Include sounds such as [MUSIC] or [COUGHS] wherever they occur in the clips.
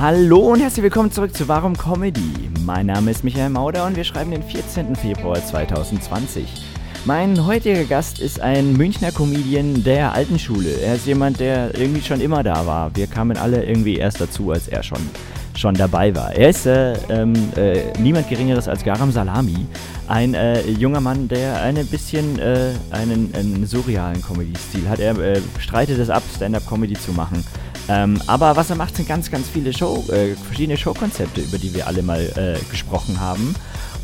Hallo und herzlich willkommen zurück zu Warum Comedy. Mein Name ist Michael Mauder und wir schreiben den 14. Februar 2020. Mein heutiger Gast ist ein Münchner Comedian der alten Schule. Er ist jemand, der irgendwie schon immer da war. Wir kamen alle irgendwie erst dazu, als er schon, schon dabei war. Er ist äh, ähm, äh, niemand Geringeres als Garam Salami, ein äh, junger Mann, der ein bisschen äh, einen, einen surrealen Comedy-Stil hat. Er äh, streitet es ab, Stand-up-Comedy zu machen. Ähm, aber was er macht, sind ganz, ganz viele Show, äh, verschiedene Showkonzepte, über die wir alle mal äh, gesprochen haben.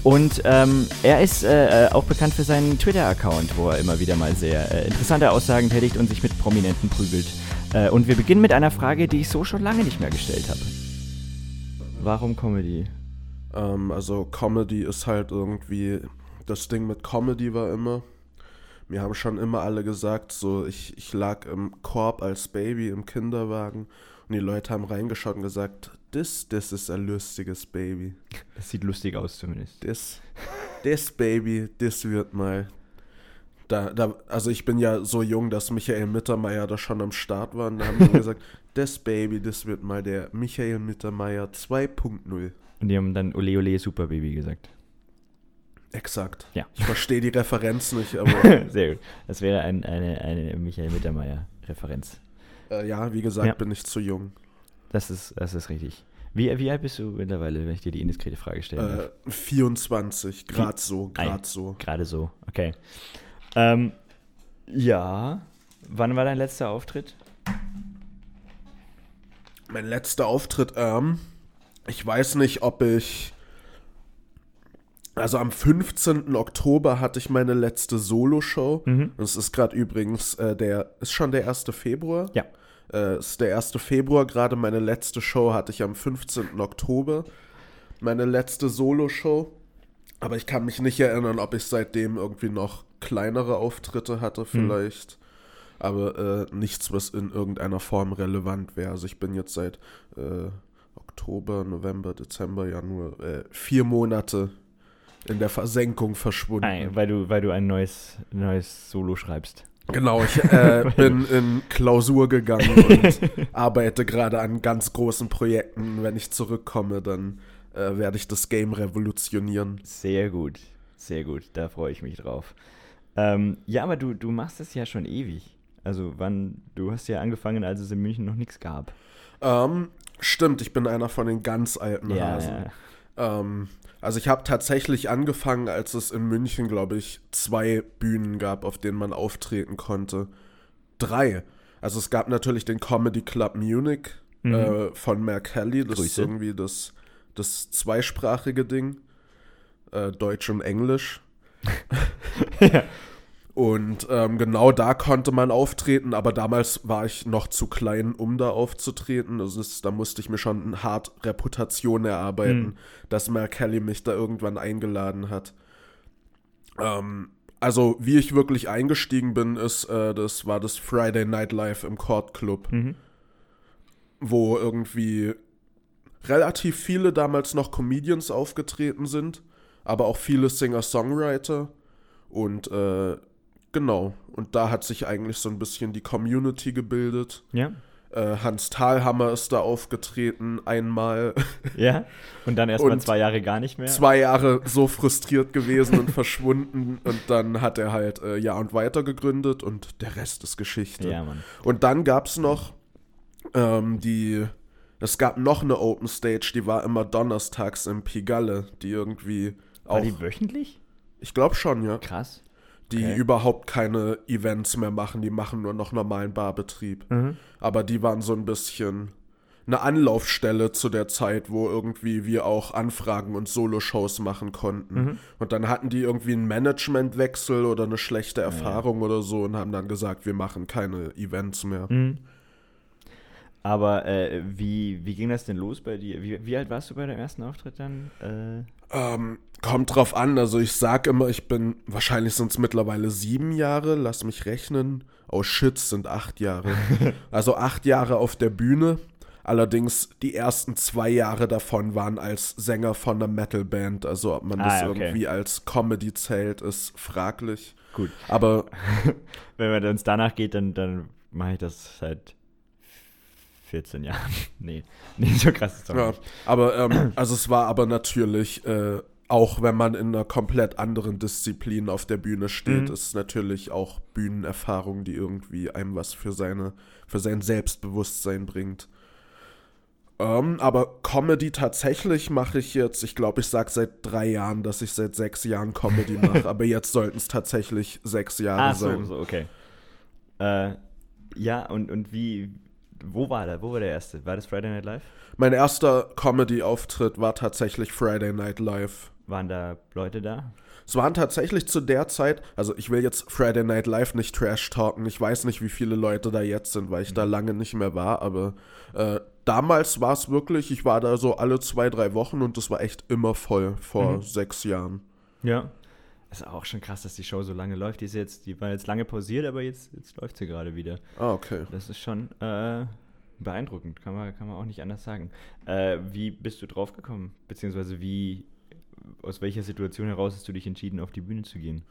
Und ähm, er ist äh, auch bekannt für seinen Twitter-Account, wo er immer wieder mal sehr äh, interessante Aussagen tätigt und sich mit Prominenten prügelt. Äh, und wir beginnen mit einer Frage, die ich so schon lange nicht mehr gestellt habe. Warum Comedy? Ähm, also Comedy ist halt irgendwie, das Ding mit Comedy war immer, mir haben schon immer alle gesagt, so ich, ich lag im Korb als Baby im Kinderwagen und die Leute haben reingeschaut und gesagt, das, das ist ein lustiges Baby. Das sieht lustig aus zumindest. Das, das Baby, das wird mal. Da, da, also ich bin ja so jung, dass Michael Mittermeier da schon am Start war und da haben die [LAUGHS] gesagt, das Baby, das wird mal der Michael Mittermeier 2.0. Und die haben dann Ole Ole Super Baby gesagt. Exakt. Ja. Ich verstehe die Referenz nicht, aber [LAUGHS] Sehr gut. Das wäre ein, eine, eine Michael Mittermeier-Referenz. äh, ja, wie gesagt, Ja. bin ich zu jung. Das ist, das ist richtig. Wie, wie alt bist du mittlerweile, wenn ich dir die indiskrete Frage stellen darf? Äh, 24, grad so, grad so. Gerade so, okay. Ähm, ja. Wann war dein letzter Auftritt? Mein letzter Auftritt, ähm, ich weiß nicht, ob ich. Also am 15. Oktober hatte ich meine letzte Solo-Show. Mhm. Das ist gerade übrigens äh, der, ist schon der 1. Februar. Ja. Äh, ist der 1. Februar, gerade meine letzte Show hatte ich am 15. Oktober. Meine letzte Solo-Show. Aber ich kann mich nicht erinnern, ob ich seitdem irgendwie noch kleinere Auftritte hatte, vielleicht. Aber äh, nichts, was in irgendeiner Form relevant wäre. Also ich bin jetzt seit äh, Oktober, November, Dezember, Januar, äh, vier Monate in der Versenkung verschwunden. Nein, weil du, weil du ein neues, neues Solo schreibst. Genau, ich [LAUGHS] äh, bin in Klausur gegangen und [LAUGHS] arbeite gerade an ganz großen Projekten. Wenn ich zurückkomme, dann äh, werde ich das Game revolutionieren. Sehr gut, sehr gut. Da freue ich mich drauf. Ähm, ja, aber du, du machst es ja schon ewig. Also wann, du hast ja angefangen, als es in München noch nichts gab. Ähm, stimmt, ich bin einer von den ganz alten Ja, Hasen. ja. Ähm, also ich habe tatsächlich angefangen, als es in München, glaube ich, zwei Bühnen gab, auf denen man auftreten konnte. Drei. Also es gab natürlich den Comedy Club Munich äh, von Mer Kelly. Das ist Mhm. Grüße. irgendwie das, das zweisprachige Ding. Äh, Deutsch und Englisch. [LAUGHS] Und ähm, genau da konnte man auftreten, aber damals war ich noch zu klein, um da aufzutreten. Also es, da musste ich mir schon hart Reputation erarbeiten, Hm. dass Mel Kelly mich da irgendwann eingeladen hat. Ähm, also wie ich wirklich eingestiegen bin, ist, äh, das war das Friday Night Live im Court Club, Mhm. wo irgendwie relativ viele damals noch Comedians aufgetreten sind, aber auch viele Singer-Songwriter. Und äh, genau, und da hat sich eigentlich so ein bisschen die Community gebildet. Ja. Äh, Hans Thalhammer ist da aufgetreten, einmal. [LAUGHS] Ja. Und dann erst mal zwei Jahre gar nicht mehr. Zwei Jahre so frustriert gewesen und [LAUGHS] verschwunden. Und dann hat er halt äh, Ja und Weiter gegründet und der Rest ist Geschichte. Ja, Mann. Und dann gab es noch ähm, die. Es gab noch eine Open Stage, die war immer donnerstags im Pigalle, die irgendwie War auch. die wöchentlich? ich glaube schon, ja. Krass. Die Okay. überhaupt keine Events mehr machen, die machen nur noch normalen Barbetrieb. Mhm. Aber die waren so ein bisschen eine Anlaufstelle zu der Zeit, wo irgendwie wir auch Anfragen und Soloshows machen konnten. Mhm. Und dann hatten die irgendwie einen Managementwechsel oder eine schlechte Erfahrung oder so und haben dann gesagt, wir machen keine Events mehr. Mhm. Aber äh, wie, wie ging das denn los bei dir? Wie, wie alt warst du bei deinem ersten Auftritt dann? Äh, Ähm, kommt drauf an. Also ich sag immer, ich bin, wahrscheinlich sind es mittlerweile sieben Jahre, lass mich rechnen. Oh shit, sind acht Jahre. [LAUGHS] also acht Jahre auf der Bühne. Allerdings die ersten zwei Jahre davon waren als Sänger von einer Metalband. Also ob man Ah, das okay. irgendwie als Comedy zählt, ist fraglich. gut. Aber [LAUGHS] Wenn man uns danach geht, dann, dann mache ich das seit 14 Jahren. [LAUGHS] nee, nee, so krass ist es Ja, nicht. aber ähm, also es war aber natürlich, äh, auch wenn man in einer komplett anderen Disziplin auf der Bühne steht, Mhm. ist natürlich auch Bühnenerfahrung, die irgendwie einem was für seine, für sein Selbstbewusstsein bringt. Ähm, aber Comedy tatsächlich mache ich jetzt, ich glaube, ich sage seit drei Jahren, dass ich seit sechs Jahren Comedy [LAUGHS] mache, aber jetzt sollten es tatsächlich sechs Jahre Ah, so, sein. so, okay. Äh, ja, und, und wie, wo war der, wo war der erste? War das Friday Night Live? Mein erster Comedy-Auftritt war tatsächlich Friday Night Live. Waren da Leute da? Es waren tatsächlich zu der Zeit, also ich will jetzt Friday Night Live nicht trash talken, ich weiß nicht, wie viele Leute da jetzt sind, weil ich da lange nicht mehr war, aber äh, damals war es wirklich, ich war da so alle zwei, drei Wochen und das war echt immer voll vor Mhm. sechs Jahren. Ja. Ist auch schon krass, dass die Show so lange läuft. Die ist jetzt, die war jetzt lange pausiert, aber jetzt, jetzt läuft sie gerade wieder. Ah, okay. Das ist schon äh, beeindruckend, kann man, kann man auch nicht anders sagen. Äh, wie bist du draufgekommen? Beziehungsweise wie, aus welcher Situation heraus hast du dich entschieden, auf die Bühne zu gehen?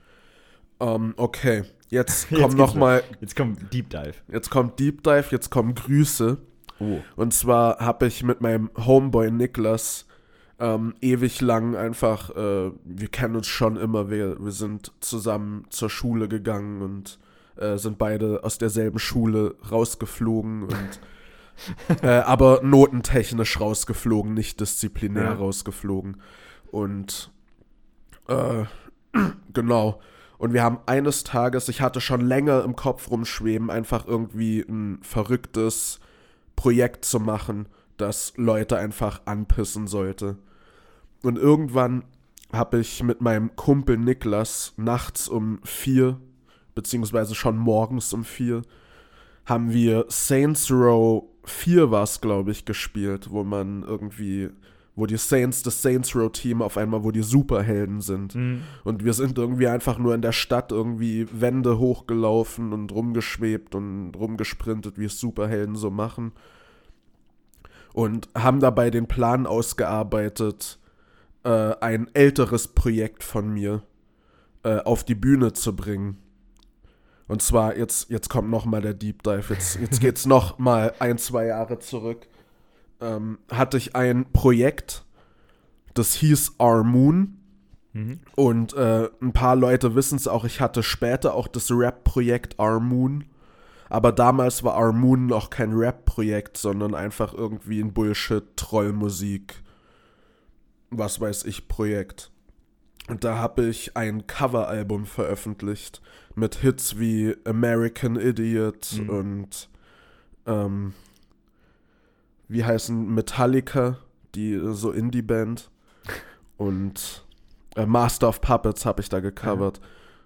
Ähm, okay, jetzt [LAUGHS] kommt geht's noch mal, Jetzt kommt Deep Dive. jetzt kommt Deep Dive, jetzt kommen Grüße. Oh. Und zwar habe ich mit meinem Homeboy Niklas ähm, ewig lang einfach, äh, wir kennen uns schon immer, wir, wir sind zusammen zur Schule gegangen und äh, sind beide aus derselben Schule rausgeflogen und [LAUGHS] äh, aber notentechnisch rausgeflogen, nicht disziplinär Ja. rausgeflogen. Und äh, [CLEARS THROAT] genau. Und wir haben eines Tages, ich hatte schon länger im Kopf rumschweben, einfach irgendwie ein verrücktes Projekt zu machen, das Leute einfach anpissen sollte. Und irgendwann habe ich mit meinem Kumpel Niklas nachts um vier, beziehungsweise schon morgens um vier, haben wir Saints Row 4 war es, glaube ich, gespielt, wo man irgendwie, wo die Saints, das Saints Row Team auf einmal, wo die Superhelden sind. Mhm. Und wir sind irgendwie einfach nur in der Stadt irgendwie Wände hochgelaufen und rumgeschwebt und rumgesprintet, wie es Superhelden so machen. Und haben dabei den Plan ausgearbeitet, äh, ein älteres Projekt von mir äh, auf die Bühne zu bringen. Und zwar, jetzt, jetzt kommt noch mal der Deep Dive, jetzt, jetzt [LAUGHS] geht's noch mal ein, zwei Jahre zurück. Ähm, hatte ich ein Projekt, das hieß Our Moon. Mhm. Und äh, ein paar Leute wissen es auch, ich hatte später auch das Rap-Projekt Our Moon. Aber damals war Our Moon noch kein Rap-Projekt, sondern einfach irgendwie ein Bullshit-Trollmusik, was weiß ich, Projekt. Und da habe ich ein Coveralbum veröffentlicht mit Hits wie American Idiot Mhm. und ähm, wie heißen Metallica, die so Indie-Band. [LAUGHS] Und äh, Master of Puppets habe ich da gecovert.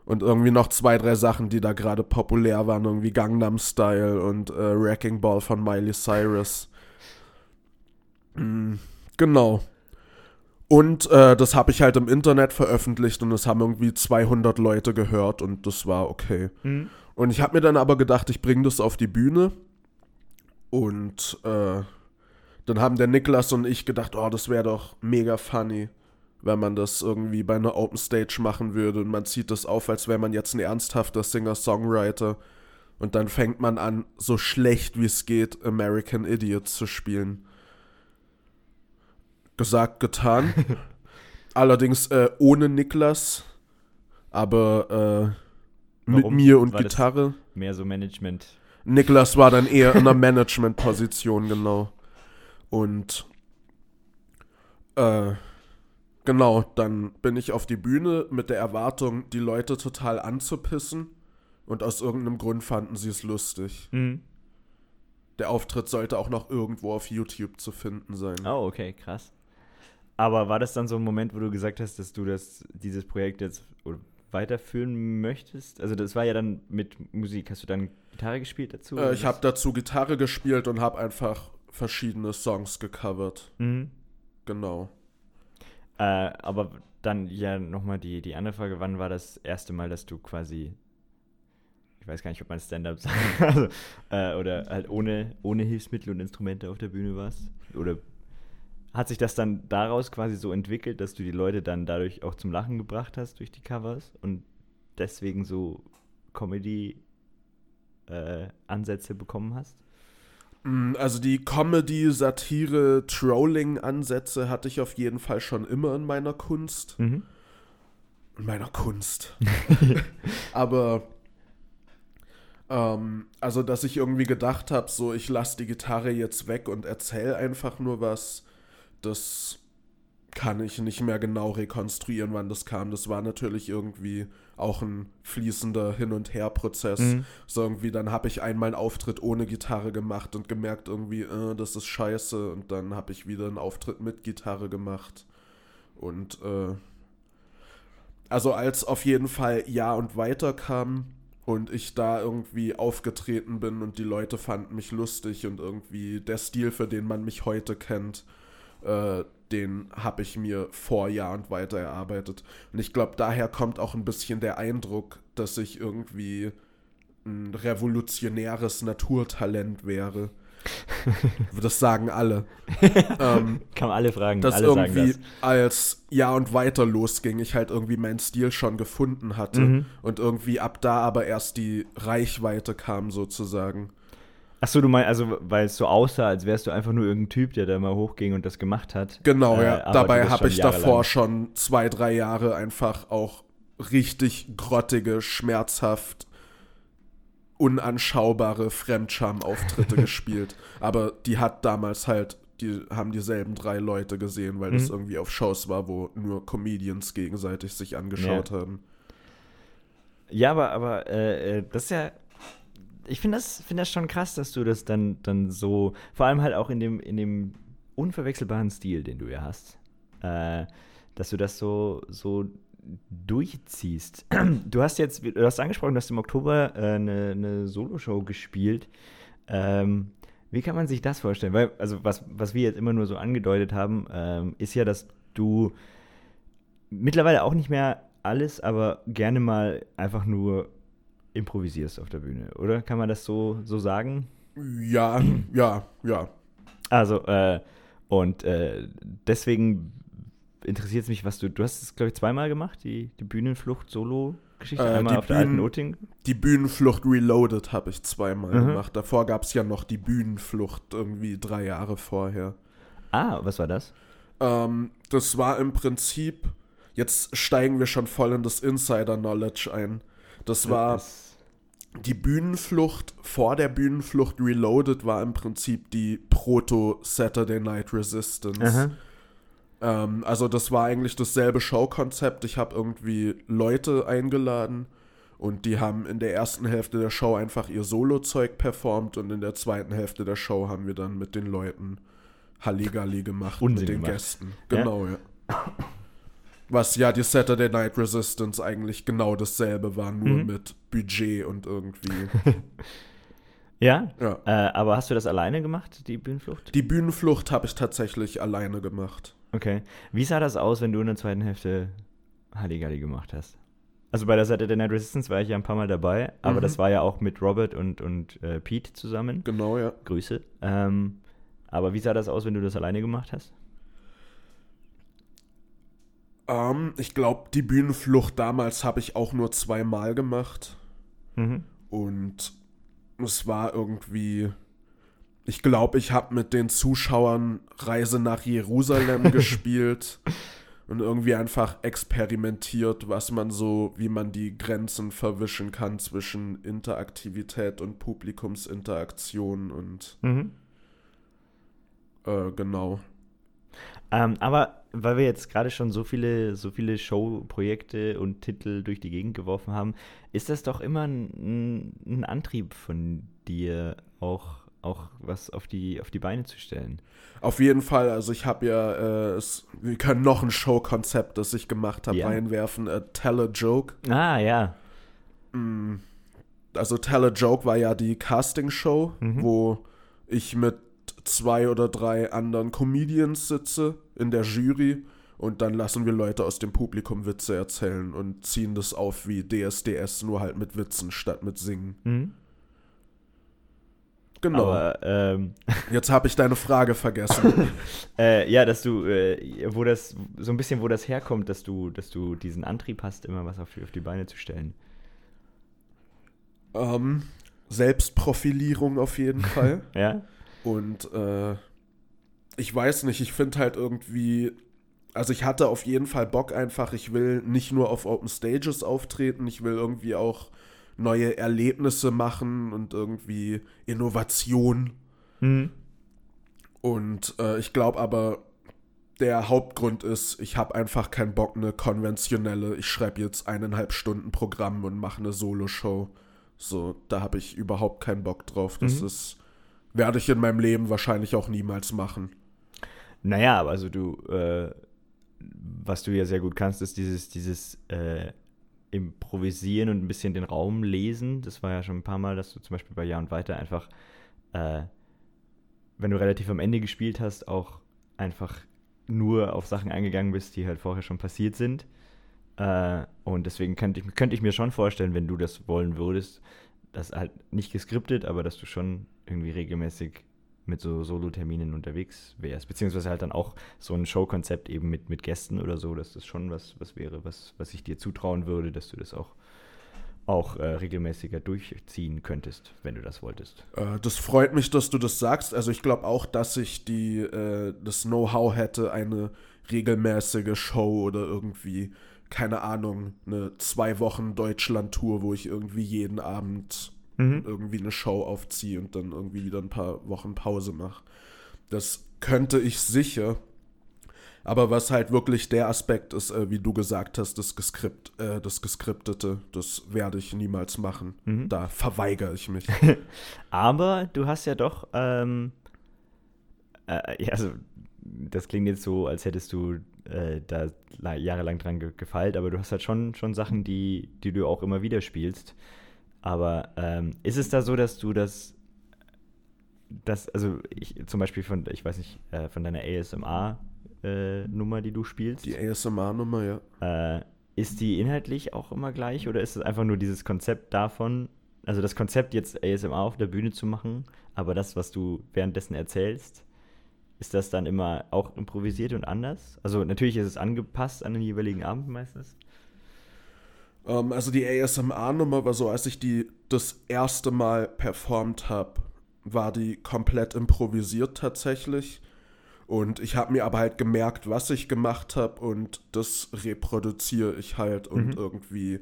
Und irgendwie noch zwei, drei Sachen, die da gerade populär waren, irgendwie Gangnam Style und äh, Wrecking Ball von Miley Cyrus. Mm, genau. Und äh, das habe ich halt im Internet veröffentlicht und es haben irgendwie 200 Leute gehört und das war okay. Mhm. Und ich habe mir dann aber gedacht, ich bringe das auf die Bühne. Und äh, dann haben der Niklas und ich gedacht, oh, das wäre doch mega funny, wenn man das irgendwie bei einer Open Stage machen würde. Und man zieht das auf, als wäre man jetzt ein ernsthafter Singer-Songwriter. Und dann fängt man an, so schlecht wie es geht, American Idiot zu spielen. Gesagt, getan. [LAUGHS] Allerdings äh, ohne Niklas, aber äh, mit Warum? mir und War Gitarre. Mehr so Management. Niklas war dann eher in einer [LAUGHS] Management-Position, genau. Und äh, genau, dann bin ich auf die Bühne mit der Erwartung, die Leute total anzupissen. Und aus irgendeinem Grund fanden sie es lustig. Mhm. Der Auftritt sollte auch noch irgendwo auf YouTube zu finden sein. Oh, okay, krass. Aber war das dann so ein Moment, wo du gesagt hast, dass du das, dieses Projekt jetzt weiterführen möchtest? Also das war ja dann mit Musik. Hast du dann Gitarre gespielt dazu? Äh, ich habe dazu Gitarre gespielt und habe einfach verschiedene Songs gecovert. Mhm. Genau. Äh, aber dann ja nochmal die, die andere Frage, wann war das erste Mal, dass du quasi, ich weiß gar nicht, ob man Stand-up [LAUGHS] sagt, also, äh, oder halt ohne, ohne Hilfsmittel und Instrumente auf der Bühne warst? Oder hat sich das dann daraus quasi so entwickelt, dass du die Leute dann dadurch auch zum Lachen gebracht hast durch die Covers und deswegen so Comedy-Ansätze bekommen hast? Mm, Also die Comedy, Satire, Trolling-Ansätze hatte ich auf jeden Fall schon immer in meiner Kunst. Mhm. In meiner Kunst. [LAUGHS] [LAUGHS] Aber ähm, also, dass ich irgendwie gedacht habe, so ich lasse die Gitarre jetzt weg und erzähle einfach nur was, das kann ich nicht mehr genau rekonstruieren, wann das kam. Das war natürlich irgendwie auch ein fließender Hin- und Her-Prozess. Mhm. So irgendwie, dann habe ich einmal einen Auftritt ohne Gitarre gemacht und gemerkt irgendwie, äh, das ist scheiße. Und dann habe ich wieder einen Auftritt mit Gitarre gemacht. Und äh, also als auf jeden Fall Ja und Weiter kam und ich da irgendwie aufgetreten bin und die Leute fanden mich lustig und irgendwie der Stil, für den man mich heute kennt, äh, den habe ich mir vor Jahr und weiter erarbeitet. Und ich glaube, daher kommt auch ein bisschen der Eindruck, dass ich irgendwie ein revolutionäres Naturtalent wäre. [LAUGHS] Das sagen alle. [LAUGHS] ähm, Kann man alle fragen, dass alle sagen irgendwie das. als Jahr und weiter losging, ich halt irgendwie meinen Stil schon gefunden hatte Mhm. und irgendwie ab da aber erst die Reichweite kam sozusagen. Achso, du meinst, also weil es so aussah, als wärst du einfach nur irgendein Typ, der da mal hochging und das gemacht hat. Genau, Äh, ja. Dabei habe ich jahrelang- davor schon zwei, drei Jahre einfach auch richtig grottige, schmerzhaft unanschaubare Fremdscham-Auftritte [LAUGHS] gespielt. Aber die hat damals halt, die haben dieselben drei Leute gesehen, weil das Mhm. irgendwie auf Shows war, wo nur Comedians gegenseitig sich angeschaut haben. Ja, aber, aber äh, äh, das ist ja. Ich finde das, find das schon krass, dass du das dann, dann so, vor allem halt auch in dem, in dem unverwechselbaren Stil, den du ja hast, äh, dass du das so, so durchziehst. [CLEARS THROAT] Du hast jetzt, du hast angesprochen, du hast im Oktober äh, eine, Soloshow gespielt. Ähm, wie kann man sich das vorstellen? Weil, also was, was wir jetzt immer nur so angedeutet haben, ähm, ist ja, dass du mittlerweile auch nicht mehr alles, aber gerne mal einfach nur improvisierst auf der Bühne, oder? Kann man das so, so sagen? Ja, ja, ja. Also, äh, und äh, deswegen interessiert es mich, was du, du hast es, glaube ich, zweimal gemacht, die, die Bühnenflucht-Solo-Geschichte, Äh, einmal die auf der alten Bühnen- Noting. Die Bühnenflucht Reloaded habe ich zweimal Mhm. gemacht. Davor gab es ja noch die Bühnenflucht irgendwie drei Jahre vorher. Ah, was war das? Ähm, das war im Prinzip, jetzt steigen wir schon voll in das Insider-Knowledge ein. Das war die Bühnenflucht, vor der Bühnenflucht Reloaded war im Prinzip die Proto-Saturday Night Resistance. Ähm, also das war eigentlich dasselbe Showkonzept. Ich habe irgendwie Leute eingeladen und die haben in der ersten Hälfte der Show einfach ihr Solo-Zeug performt und in der zweiten Hälfte der Show haben wir dann mit den Leuten Halligalli gemacht, Unsinn mit den gemacht. Gästen. Genau, ja. Was ja die Saturday Night Resistance eigentlich genau dasselbe war, nur Mhm. mit Budget und irgendwie. [LAUGHS] Ja? ja. Äh, aber hast du das alleine gemacht, die Bühnenflucht? Die Bühnenflucht habe ich tatsächlich alleine gemacht. Okay. Wie sah das aus, wenn du in der zweiten Hälfte Halligalli gemacht hast? Also bei der Saturday Night Resistance war ich ja ein paar Mal dabei, aber Mhm. das war ja auch mit Robert und, und äh, Pete zusammen. Genau, ja. Grüße. Ähm, aber wie sah das aus, wenn du das alleine gemacht hast? Ähm, ich glaube, die Bühnenflucht damals habe ich auch nur zweimal gemacht. Mhm. Und es war irgendwie. Ich glaube, ich habe mit den Zuschauern Reise nach Jerusalem [LAUGHS] gespielt und irgendwie einfach experimentiert, was man so, wie man die Grenzen verwischen kann zwischen Interaktivität und Publikumsinteraktion und Mhm. äh, genau. Ähm, aber weil wir jetzt gerade schon so viele, so viele Showprojekte und Titel durch die Gegend geworfen haben, ist das doch immer ein, ein Antrieb von dir, auch, auch was auf die, auf die Beine zu stellen. Auf jeden Fall, also ich habe ja, äh, es, wir können noch ein Showkonzept, das ich gemacht habe, Ja. reinwerfen. Äh, Tell a Joke. Ah, ja. Mm, Also Tell a Joke war ja die Castingshow, Mhm. wo ich mit zwei oder drei anderen Comedians sitze in der Jury und dann lassen wir Leute aus dem Publikum Witze erzählen und ziehen das auf wie DSDS, nur halt mit Witzen statt mit Singen. Mhm. Genau. Aber ähm, [LAUGHS] Jetzt habe ich deine Frage vergessen. [LAUGHS] äh, ja, dass du, äh, wo das, so ein bisschen, wo das herkommt, dass du, dass du diesen Antrieb hast, immer was auf die, auf die Beine zu stellen. ähm, Selbstprofilierung auf jeden [LAUGHS] Fall. Ja? Und äh, ich weiß nicht, ich finde halt irgendwie, also ich hatte auf jeden Fall Bock einfach, ich will nicht nur auf Open Stages auftreten, ich will irgendwie auch neue Erlebnisse machen und irgendwie Innovation. Mhm. Und äh, ich glaube aber, der Hauptgrund ist, ich habe einfach keinen Bock, eine konventionelle, ich schreibe jetzt eineinhalb Stunden Programm und mache eine Solo-Show. So, da habe ich überhaupt keinen Bock drauf. Das Mhm. ist, werde ich in meinem Leben wahrscheinlich auch niemals machen. Naja, aber also du, äh, was du ja sehr gut kannst, ist dieses, dieses äh, Improvisieren und ein bisschen den Raum lesen. Das war ja schon ein paar Mal, dass du zum Beispiel bei Ja und Weiter einfach, äh, wenn du relativ am Ende gespielt hast, auch einfach nur auf Sachen eingegangen bist, die halt vorher schon passiert sind. Äh, und deswegen könnte ich, könnte ich mir schon vorstellen, wenn du das wollen würdest, dass halt nicht geskriptet, aber dass du schon irgendwie regelmäßig mit so Solo-Terminen unterwegs wärst. Beziehungsweise halt dann auch so ein Showkonzept eben mit, mit Gästen oder so, dass das schon was, was wäre, was, was ich dir zutrauen würde, dass du das auch, auch äh, regelmäßiger durchziehen könntest, wenn du das wolltest. Äh, das freut mich, dass du das sagst. Also ich glaube auch, dass ich die, äh, das Know-how hätte, eine regelmäßige Show oder irgendwie, keine Ahnung, eine zwei Wochen Deutschland-Tour, wo ich irgendwie jeden Abend irgendwie eine Show aufziehe und dann irgendwie wieder ein paar Wochen Pause mache. Das könnte ich sicher. Aber was halt wirklich der Aspekt ist, äh, wie du gesagt hast, das, Geskript, äh, das Geskriptete, das werde ich niemals machen. Da verweigere ich mich. [LAUGHS] Aber du hast ja doch, ähm, äh, ja, also das klingt jetzt so, als hättest du äh, da la- jahrelang dran ge gefeilt, aber du hast halt schon, schon Sachen, die, die du auch immer wieder spielst. Aber ähm, ist es da so, dass du das, das also ich zum Beispiel von, ich weiß nicht, äh, von deiner ASMR-Nummer, die du spielst, Die ASMR-Nummer, ja. äh, ist die inhaltlich auch immer gleich oder ist es einfach nur dieses Konzept davon, also das Konzept jetzt ASMR auf der Bühne zu machen, aber das, was du währenddessen erzählst, ist das dann immer auch improvisiert und anders? Also natürlich ist es angepasst an den jeweiligen Abend meistens. Ähm, also die ASMR-Nummer war so, als ich die das erste Mal performt habe, war die komplett improvisiert tatsächlich. Und ich habe mir aber halt gemerkt, was ich gemacht habe und das reproduziere ich halt und Mhm. irgendwie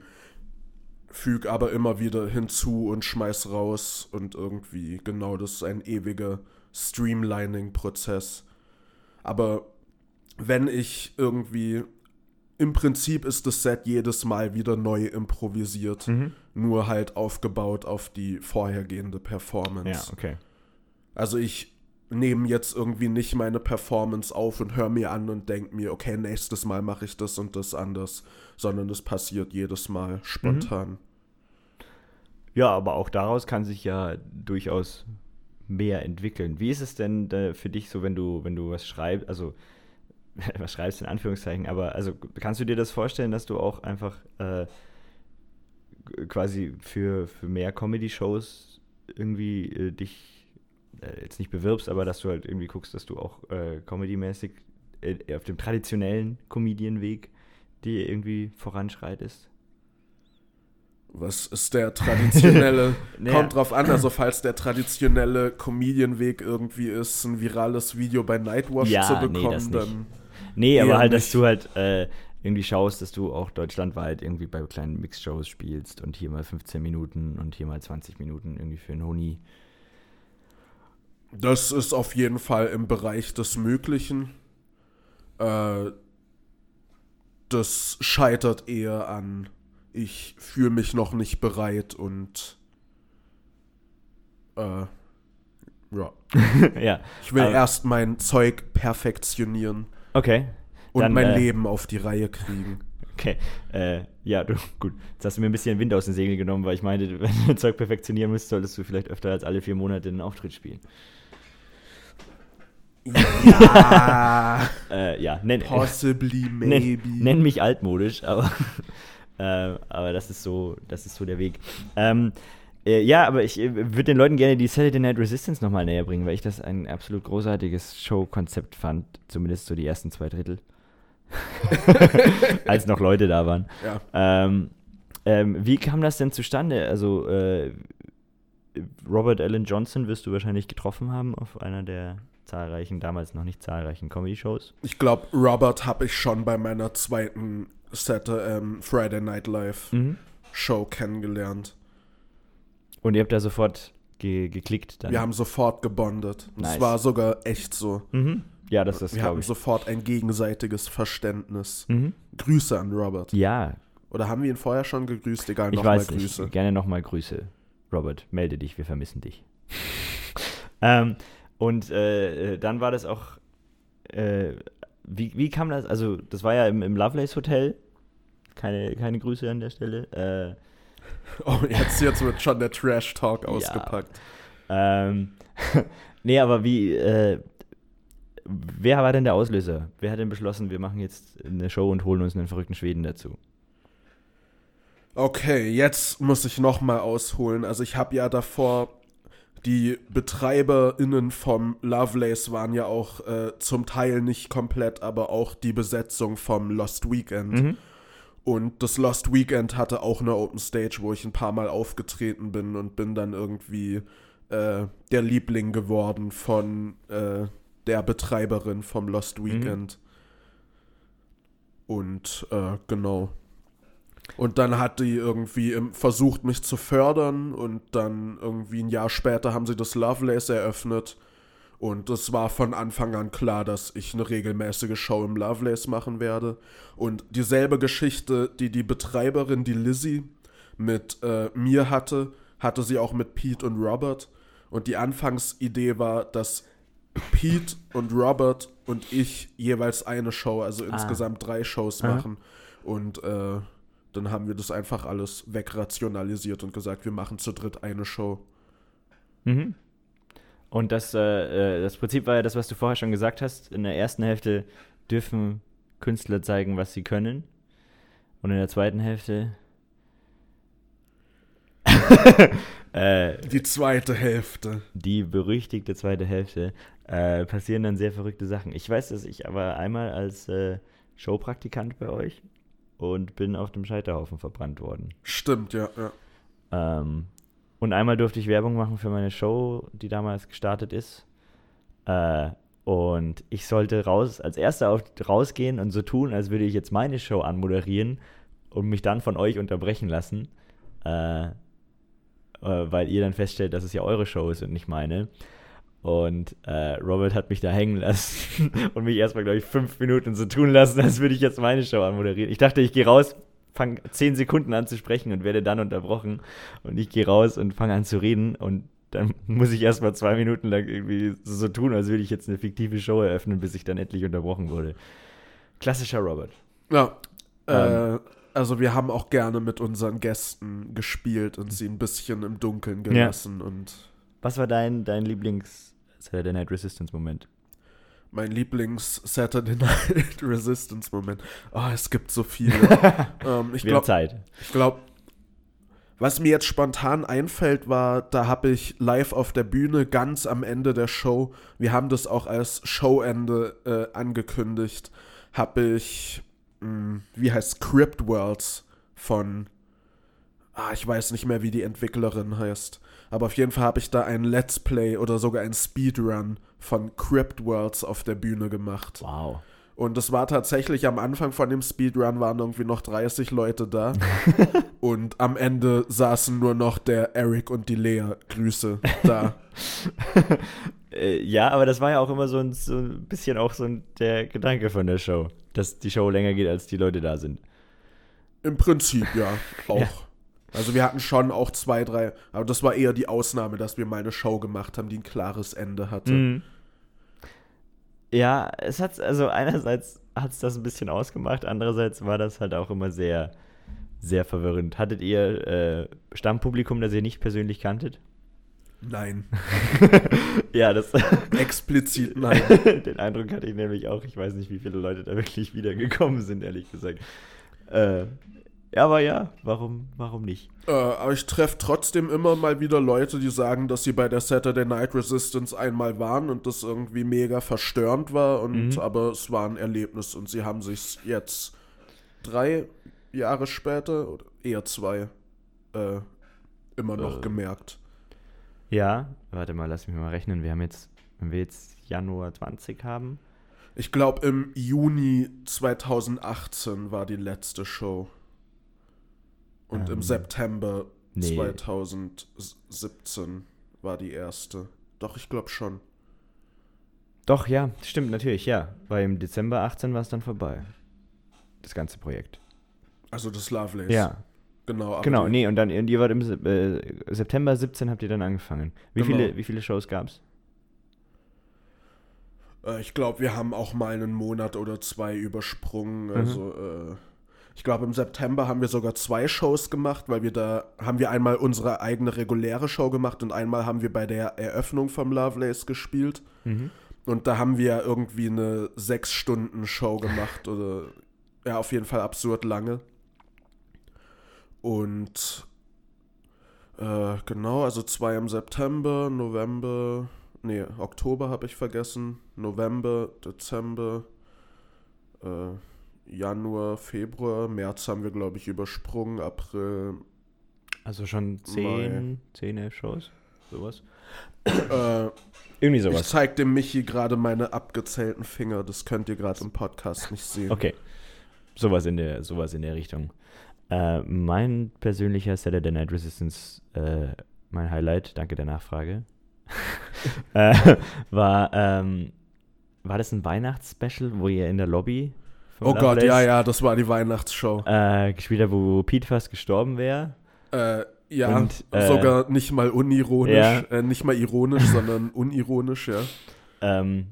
füge aber immer wieder hinzu und schmeiß raus und irgendwie, genau, das ist ein ewiger Streamlining-Prozess. Aber wenn ich irgendwie, im Prinzip ist das Set jedes Mal wieder neu improvisiert, Mhm. nur halt aufgebaut auf die vorhergehende Performance. Ja, okay. Also ich nehme jetzt irgendwie nicht meine Performance auf und höre mir an und denke mir, okay, nächstes Mal mache ich das und das anders, sondern es passiert jedes Mal spontan. Ja, aber auch daraus kann sich ja durchaus mehr entwickeln. Wie ist es denn äh, für dich so, wenn du, wenn du was schreibst, also [LAUGHS] was schreibst in Anführungszeichen, aber also kannst du dir das vorstellen, dass du auch einfach äh, quasi für, für mehr Comedy-Shows irgendwie äh, dich äh, jetzt nicht bewirbst, aber dass du halt irgendwie guckst, dass du auch äh, comedy-mäßig äh, auf dem traditionellen Comedian-Weg die irgendwie voranschreitest? Was ist der traditionelle? [LAUGHS] Naja. Kommt drauf an, also falls der traditionelle Comedian-Weg irgendwie ist, ein virales Video bei Nightwatch Ja, zu nee, bekommen, das nicht. dann Nee, aber halt, dass nicht. du halt äh, irgendwie schaust, dass du auch deutschlandweit irgendwie bei kleinen Mixshows spielst und hier mal 15 Minuten und hier mal 20 Minuten irgendwie für einen Honi. Das ist auf jeden Fall im Bereich des Möglichen. Äh, das scheitert eher an, ich fühle mich noch nicht bereit und äh, ja. [LAUGHS] ja, Ich will Aber- erst mein Zeug perfektionieren okay. und Dann, mein äh, Leben auf die Reihe kriegen. Okay, äh, ja, du, gut. Jetzt hast du mir ein bisschen Wind aus den Segeln genommen, weil ich meinte, [LAUGHS] wenn du Zeug perfektionieren musst, solltest du vielleicht öfter als alle vier Monate einen Auftritt spielen. Ja, [LAUGHS] Äh, ja, nenn, possibly, nenn, maybe. nenn mich altmodisch, aber, äh, aber das ist so, das ist so der Weg. Ähm, äh, ja, aber ich äh, würde den Leuten gerne die Saturday Night Resistance nochmal näher bringen, weil ich das ein absolut großartiges Showkonzept fand, zumindest so die ersten zwei Drittel. [LAUGHS] Als noch Leute da waren. Ja. Ähm, ähm, wie kam das denn zustande? Also, äh, Robert Allen Johnson wirst du wahrscheinlich getroffen haben auf einer der zahlreichen, damals noch nicht zahlreichen Comedy-Shows. Ich glaube, Robert habe ich schon bei meiner zweiten Saturday, ähm, Friday Night Live Mhm. Show kennengelernt. Und ihr habt da sofort ge geklickt dann. Wir haben sofort gebondet. Nice. Es war sogar echt so. Mhm. Ja, das ist, Wir hatten ich. sofort ein gegenseitiges Verständnis. Mhm. Grüße an Robert. Ja, Oder haben wir ihn vorher schon gegrüßt? Egal, ich nochmal weiß Grüße. nicht. Gerne nochmal Grüße. Robert, melde dich, wir vermissen dich. [LAUGHS] ähm, und äh, äh, dann war das auch, äh, wie, wie kam das, also das war ja im, im Lovelace Hotel, keine, keine Grüße an der Stelle. Äh, Oh, jetzt, jetzt wird schon der Trash-Talk ausgepackt. ähm, [LAUGHS] nee, aber wie, äh, wer war denn der Auslöser? Wer hat denn beschlossen, wir machen jetzt eine Show und holen uns einen verrückten Schweden dazu? Okay, jetzt muss ich nochmal ausholen. Also ich habe ja davor, die BetreiberInnen vom Lovelace waren ja auch äh, zum Teil nicht komplett, aber auch die Besetzung vom Lost Weekend. Mhm. Und das Lost Weekend hatte auch eine Open Stage, wo ich ein paar Mal aufgetreten bin und bin dann irgendwie äh, der Liebling geworden von äh, der Betreiberin vom Lost Weekend. Und äh, genau. Und dann hat die irgendwie im, versucht, mich zu fördern und dann irgendwie ein Jahr später haben sie das Lovelace eröffnet. Und es war von Anfang an klar, dass ich eine regelmäßige Show im Lovelace machen werde. Und dieselbe Geschichte, die die Betreiberin, die Lizzie, mit äh, mir hatte, hatte sie auch mit Pete und Robert. Und die Anfangsidee war, dass Pete und Robert und ich jeweils eine Show, also insgesamt drei Shows machen. Und äh, dann haben wir das einfach alles wegrationalisiert und gesagt, wir machen zu dritt eine Show. Mhm. Und das, äh, äh, das Prinzip war ja das, was du vorher schon gesagt hast. In der ersten Hälfte dürfen Künstler zeigen, was sie können. Und in der zweiten Hälfte. [LAUGHS] äh, Die zweite Hälfte. die berüchtigte zweite Hälfte äh, passieren dann sehr verrückte Sachen. Ich weiß, dass ich aber einmal als äh, Showpraktikant bei euch und bin auf dem Scheiterhaufen verbrannt worden. Stimmt, ja, ja. Ähm, und einmal durfte ich Werbung machen für meine Show, die damals gestartet ist. Äh, und ich sollte raus, als erster auf, rausgehen und so tun, als würde ich jetzt meine Show anmoderieren und mich dann von euch unterbrechen lassen. Äh, äh, weil ihr dann feststellt, dass es ja eure Show ist und nicht meine. Und äh, Robert hat mich da hängen lassen [LAUGHS] und mich erstmal, glaube ich, fünf Minuten so tun lassen, als würde ich jetzt meine Show anmoderieren. Ich dachte, ich gehe raus, fange zehn Sekunden an zu sprechen und werde dann unterbrochen. Und ich gehe raus und fange an zu reden und dann [LAUGHS] muss ich erstmal zwei Minuten lang irgendwie so tun, als würde ich jetzt eine fiktive Show eröffnen, bis ich dann endlich unterbrochen wurde. Klassischer Robert. Ja. Ähm. Äh, also wir haben auch gerne mit unseren Gästen gespielt und sie ein bisschen im Dunkeln gelassen. Und Was war dein, dein Lieblings Saturday Night Resistance Moment? mein Lieblings-Saturday [LAUGHS] Night Resistance-Moment. Oh, es gibt so viele. [LAUGHS] ähm, ich glaube, Zeit. ich glaub, was mir jetzt spontan einfällt, war, da habe ich live auf der Bühne ganz am Ende der Show, wir haben das auch als Showende äh, angekündigt, habe ich, mh, wie heißt Crypt Worlds von, ah, ich weiß nicht mehr, wie die Entwicklerin heißt, aber auf jeden Fall habe ich da ein Let's Play oder sogar ein Speedrun von Crypt Worlds auf der Bühne gemacht. Wow. Und es war tatsächlich am Anfang von dem Speedrun waren irgendwie noch 30 Leute da. [LAUGHS] und am Ende saßen nur noch der Eric und die Lea. Grüße da. [LAUGHS] Äh, ja, aber das war ja auch immer so ein, so ein bisschen auch so ein, der Gedanke von der Show, dass die Show länger geht, als die Leute da sind. Im Prinzip ja, [LAUGHS] auch. Ja. Also wir hatten schon auch zwei, drei, aber das war eher die Ausnahme, dass wir mal eine Show gemacht haben, die ein klares Ende hatte. Mhm. Ja, es hat also einerseits hat es das ein bisschen ausgemacht, andererseits war das halt auch immer sehr, sehr verwirrend. Hattet ihr äh, Stammpublikum, das ihr nicht persönlich kanntet? Nein, [LAUGHS] ja, das [LAUGHS] explizit nein. [LAUGHS] den Eindruck hatte ich nämlich auch. Ich weiß nicht, wie viele Leute da wirklich wiedergekommen sind, ehrlich gesagt. Äh, ja, aber ja, warum, warum nicht? Äh, aber ich treffe trotzdem immer mal wieder Leute, die sagen, dass sie bei der Saturday Night Resistance einmal waren und das irgendwie mega verstörend war. Und Mhm. aber es war ein Erlebnis und sie haben sich jetzt drei Jahre später oder eher zwei äh, immer noch Äh. gemerkt. Ja, warte mal, lass mich mal rechnen. Wir haben jetzt, wenn wir jetzt Januar 20 haben. Ich glaube, im Juni 2018 war die letzte Show. Und Ähm, im September nee. 2017 war die erste. Doch, ich glaube schon. Doch, ja, stimmt, natürlich, ja. Weil im Dezember 18 war es dann vorbei. Das ganze Projekt. Also das Lovelace. Ja, Genau. genau, nee, und dann, und ihr wart im äh, September 17 habt ihr dann angefangen. Wie, Genau. viele, wie viele Shows gab's? Äh, ich glaube, wir haben auch mal einen Monat oder zwei übersprungen. Mhm. Also, äh, ich glaube, im September haben wir sogar zwei Shows gemacht, weil wir da haben wir einmal unsere eigene reguläre Show gemacht und einmal haben wir bei der Eröffnung vom Lovelace gespielt. Mhm. Und da haben wir irgendwie eine sechs Stunden Show gemacht oder ja, auf jeden Fall absurd lange. Und äh, genau, also zwei im September, November, nee, Oktober habe ich vergessen, November, Dezember, äh, Januar, Februar, März haben wir, glaube ich, übersprungen, April, Also schon 10, 10, 11 Shows? Sowas? äh, Irgendwie ich sowas. zeige dem Michi gerade meine abgezählten Finger, das könnt ihr gerade im Podcast nicht sehen. Okay. Sowas in der, sowas in der Richtung. Äh, mein persönlicher Saturday Night Resistance, äh, mein Highlight, danke der Nachfrage, [LAUGHS] äh, war, ähm, war das ein Weihnachtsspecial, wo ihr in der Lobby Oh Gott, Lovelace, ja, ja, das war die Weihnachtsshow. Äh, gespielt habt, wo Pete fast gestorben wäre? Äh, ja, Und, äh, sogar nicht mal unironisch, Ja. äh, nicht mal ironisch, [LAUGHS] sondern unironisch, ja. Ähm,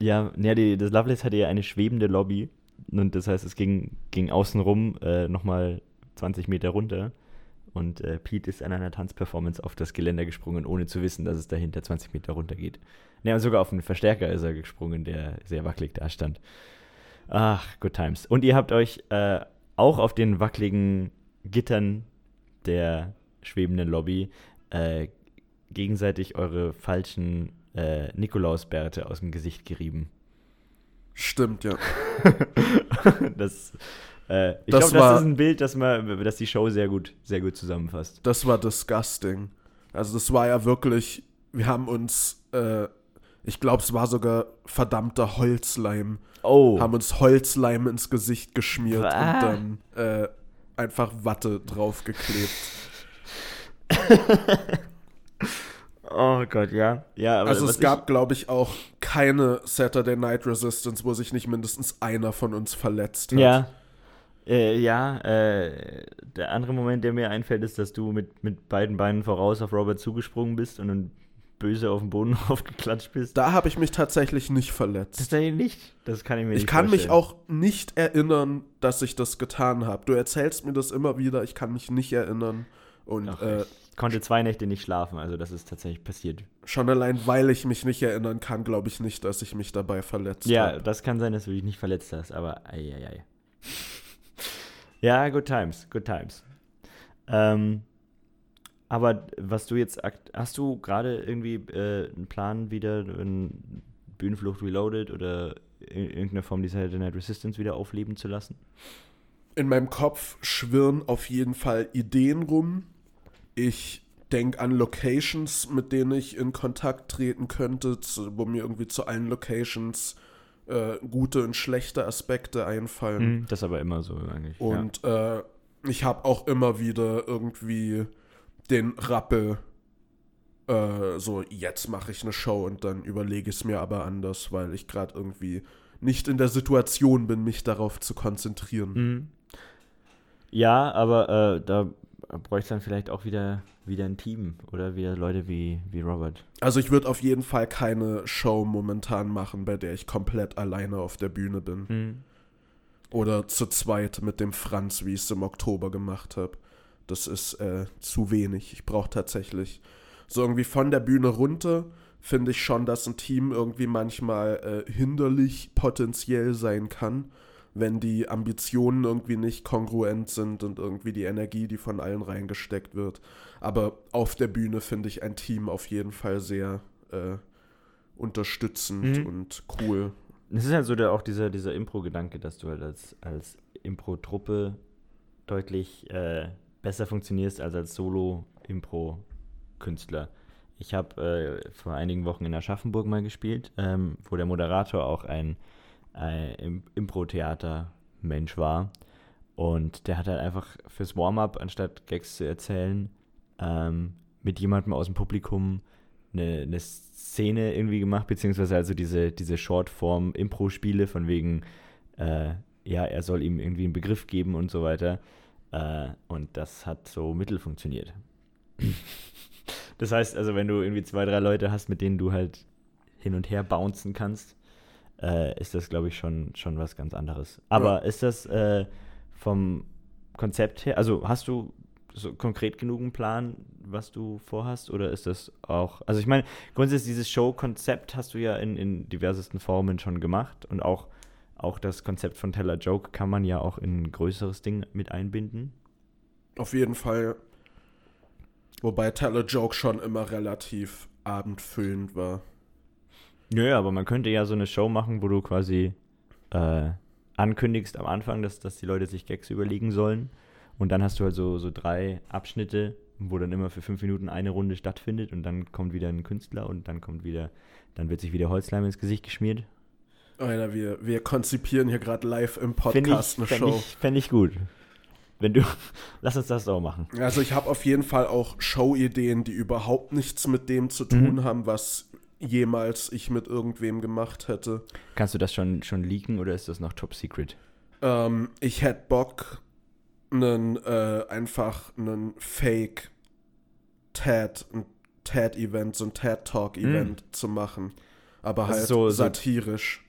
ja, ja die, das Lovelace hatte ja eine schwebende Lobby. Und das heißt, es ging, ging außenrum äh, nochmal 20 Meter runter. Und äh, Pete ist an einer Tanzperformance auf das Geländer gesprungen, ohne zu wissen, dass es dahinter 20 Meter runter geht. Ja, und sogar auf einen Verstärker ist er gesprungen, der sehr wackelig da stand. Ach, good times. Und ihr habt euch äh, auch auf den wackeligen Gittern der schwebenden Lobby äh, gegenseitig eure falschen äh, Nikolausbärte aus dem Gesicht gerieben. Stimmt, ja. [LAUGHS] das, äh, ich glaube, das ist ein Bild, das, mal, das die Show sehr gut, sehr gut zusammenfasst. Das war disgusting. Also das war ja wirklich, wir haben uns, äh, ich glaube, es war sogar verdammter Holzleim. Oh, Haben uns Holzleim ins Gesicht geschmiert Ah. und dann äh, einfach Watte draufgeklebt. [LAUGHS] oh Gott, ja. ja Also es gab, glaube ich, auch keine Saturday Night Resistance, wo sich nicht mindestens einer von uns verletzt hat. ja. Äh, ja, äh, der andere Moment, der mir einfällt, ist, dass du mit, mit beiden Beinen voraus auf Robert zugesprungen bist und dann böse auf den Boden [LAUGHS] aufgeklatscht bist. Da habe ich mich tatsächlich nicht verletzt. Das ist ja nicht. Das kann ich mir Ich nicht kann mich vorstellen. auch nicht erinnern, dass ich das getan habe. Du erzählst mir das immer wieder, ich kann mich nicht erinnern. Und Ach, äh, ich konnte zwei Nächte nicht schlafen, also das ist tatsächlich passiert. schon allein, weil ich mich nicht erinnern kann, glaube ich nicht, dass ich mich dabei verletzt Ja, habe. das kann sein, dass du dich nicht verletzt hast, aber ei, ei, ei. [LAUGHS] ja, good times, good times. Ähm, aber was du jetzt, hast du gerade irgendwie äh, einen Plan wieder, in Bühnenflucht Reloaded oder in irgendeiner Form die Saturday Night Resistance wieder aufleben zu lassen? In meinem Kopf schwirren auf jeden Fall Ideen rum. Ich denke an Locations, mit denen ich in Kontakt treten könnte, wo mir irgendwie zu allen Locations äh, gute und schlechte Aspekte einfallen. Mhm, das ist aber immer so eigentlich. Und äh, ich habe auch immer wieder irgendwie den Rappel, äh, so jetzt mache ich eine Show und dann überlege ich es mir aber anders, weil ich gerade irgendwie nicht in der Situation bin, mich darauf zu konzentrieren. Mhm. Ja, aber äh, da bräuchte dann vielleicht auch wieder, wieder ein Team oder wieder Leute wie, wie Robert. Also ich würde auf jeden Fall keine Show momentan machen, bei der ich komplett alleine auf der Bühne bin. Mhm. Oder zu zweit mit dem Franz, wie ich es im Oktober gemacht habe. Das ist äh, zu wenig. Ich brauche tatsächlich so irgendwie von der Bühne runter, finde ich schon, dass ein Team irgendwie manchmal äh, hinderlich potenziell sein kann, wenn die Ambitionen irgendwie nicht kongruent sind und irgendwie die Energie, die von allen reingesteckt wird. Aber auf der Bühne finde ich ein Team auf jeden Fall sehr äh, unterstützend Mhm. und cool. Es ist halt so der, auch dieser, dieser Impro-Gedanke, dass du halt als, als Impro-Truppe deutlich äh, besser funktionierst als als Solo-Impro-Künstler. Ich habe äh, vor einigen Wochen in Aschaffenburg mal gespielt, ähm, wo der Moderator auch ein, ein Impro-Theater-Mensch war. Und der hat halt einfach fürs Warm-up, anstatt Gags zu erzählen, ähm, mit jemandem aus dem Publikum eine, eine Szene irgendwie gemacht, beziehungsweise also diese, diese Shortform-Impro-Spiele von wegen, äh, ja, er soll ihm irgendwie einen Begriff geben und so weiter. Äh, und das hat so mittel funktioniert. [LAUGHS] das heißt, also wenn du irgendwie zwei, drei Leute hast, mit denen du halt hin und her bouncen kannst, äh, ist das, glaube ich, schon, schon was ganz anderes. Aber ja. ist das äh, vom Konzept her, also hast du so konkret genug einen Plan, was du vorhast, oder ist das auch, also ich meine, grundsätzlich dieses Show-Konzept hast du ja in, in diversesten Formen schon gemacht und auch, auch das Konzept von Teller Joke kann man ja auch in ein größeres Ding mit einbinden. Auf jeden Fall. Wobei Teller Joke schon immer relativ abendfüllend war. Nö, aber man könnte ja so eine Show machen, wo du quasi äh, ankündigst am Anfang, dass, dass die Leute sich Gags überlegen sollen. Und dann hast du halt so, so drei Abschnitte, wo dann immer für fünf Minuten eine Runde stattfindet und dann kommt wieder ein Künstler und dann kommt wieder, dann wird sich wieder Holzleim ins Gesicht geschmiert. Alter, wir, wir konzipieren hier gerade live im Podcast ich, eine Show. Ich, Fände ich gut. Wenn du, [LAUGHS] lass uns das auch machen. Also ich habe auf jeden Fall auch Show-Ideen, die überhaupt nichts mit dem zu tun mhm. haben, was jemals ich mit irgendwem gemacht hätte. Kannst du das schon, schon leaken oder ist das noch top secret? Ähm, ich hätte Bock, einen, äh, einfach einen Fake TED, ein TED-Event, so ein TED-Talk-Event mm. zu machen. Aber halt so, satirisch. So,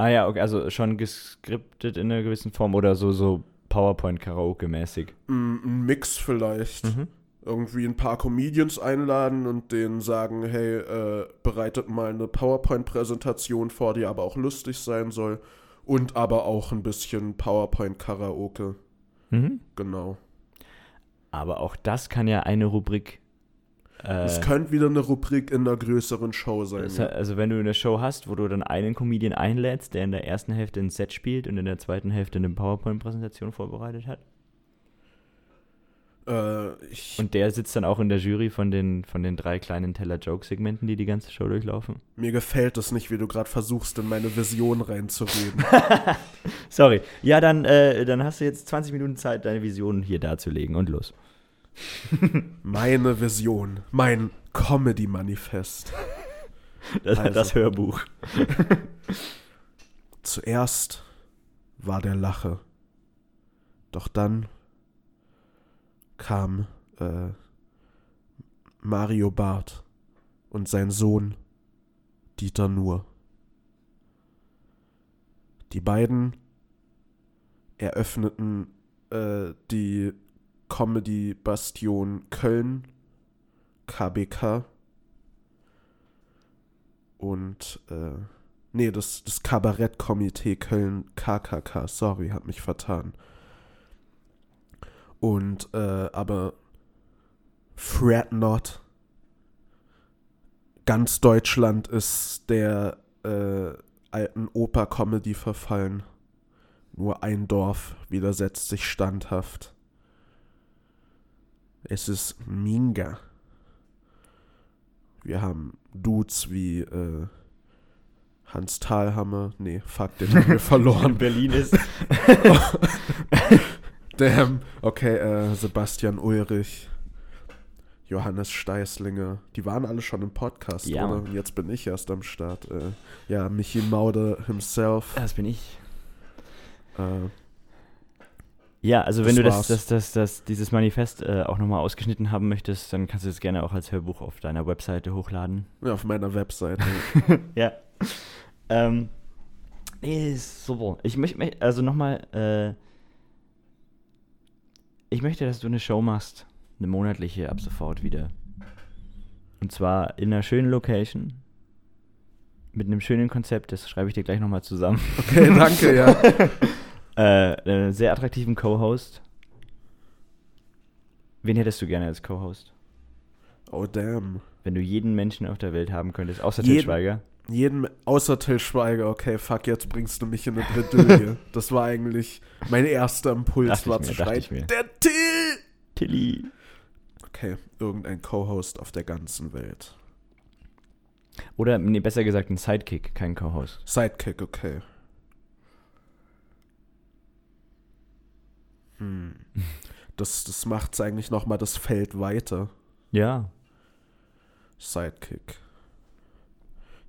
ah ja, okay, also schon geskriptet in einer gewissen Form oder so, so PowerPoint-Karaoke-mäßig. Mm, ein Mix vielleicht. Mhm irgendwie ein paar Comedians einladen und denen sagen, hey, äh, bereitet mal eine PowerPoint-Präsentation vor, die aber auch lustig sein soll und aber auch ein bisschen PowerPoint-Karaoke. Mhm. Genau. Aber auch das kann ja eine Rubrik. Äh, es könnte wieder eine Rubrik in einer größeren Show sein. Ja. Also wenn du eine Show hast, wo du dann einen Comedian einlädst, der in der ersten Hälfte ein Set spielt und in der zweiten Hälfte eine PowerPoint-Präsentation vorbereitet hat. Äh, und der sitzt dann auch in der Jury von den, von den drei kleinen Teller-Joke-Segmenten, die die ganze Show durchlaufen. Mir gefällt es nicht, wie du gerade versuchst, in meine Vision reinzureden. [LAUGHS] Sorry. Ja, dann, äh, dann hast du jetzt 20 Minuten Zeit, deine Vision hier darzulegen und los. [LAUGHS] meine Vision. Mein Comedy-Manifest. Das, also, das Hörbuch. [LAUGHS] Zuerst war der Lache. Doch dann kam äh, Mario Barth und sein Sohn Dieter Nuhr. Die beiden eröffneten äh, die Comedy Bastion Köln, KBK. Und, äh, nee, das, das Kabarettkomitee Köln, KKK, sorry, hab mich vertan. Und äh, aber Fret Not. Ganz Deutschland ist der äh, alten Oper-Comedy verfallen. Nur ein Dorf widersetzt sich standhaft. Es ist Minga. Wir haben Dudes wie äh, Hans Thalhammer. Nee, fuck, den haben wir [LAUGHS] verloren. Berlin ist. [LAUGHS] Damn. Okay, äh, Sebastian Ulrich, Johannes Steißlinger, die waren alle schon im Podcast, ja. oder? Und jetzt bin ich erst am Start. Äh, ja, Michi Maude himself. Das bin ich. Äh, ja, also wenn du das, das, das, das, dieses Manifest äh, auch nochmal ausgeschnitten haben möchtest, dann kannst du es gerne auch als Hörbuch auf deiner Webseite hochladen. Ja, auf meiner Webseite. [LAUGHS] ja. Ähm, nee, super. Ich möchte, also nochmal, äh, ich möchte, dass du eine Show machst, eine monatliche ab sofort wieder. Und zwar in einer schönen Location, mit einem schönen Konzept, das schreibe ich dir gleich nochmal zusammen. Okay, danke, ja. [LAUGHS] äh, einen sehr attraktiven Co-Host. Wen hättest du gerne als Co-Host? Oh, damn. Wenn du jeden Menschen auf der Welt haben könntest, außer Til Schweiger. Jeden, außer Till Schweiger, okay, fuck, jetzt bringst du mich in eine Bredouille. [LAUGHS] das war eigentlich mein erster Impuls, war zu schreien, der Till! Tilly. Okay, irgendein Co-Host auf der ganzen Welt. Oder, nee, besser gesagt, ein Sidekick, kein Co-Host. Sidekick, okay. Das, das macht eigentlich nochmal das Feld weiter. Ja. Sidekick.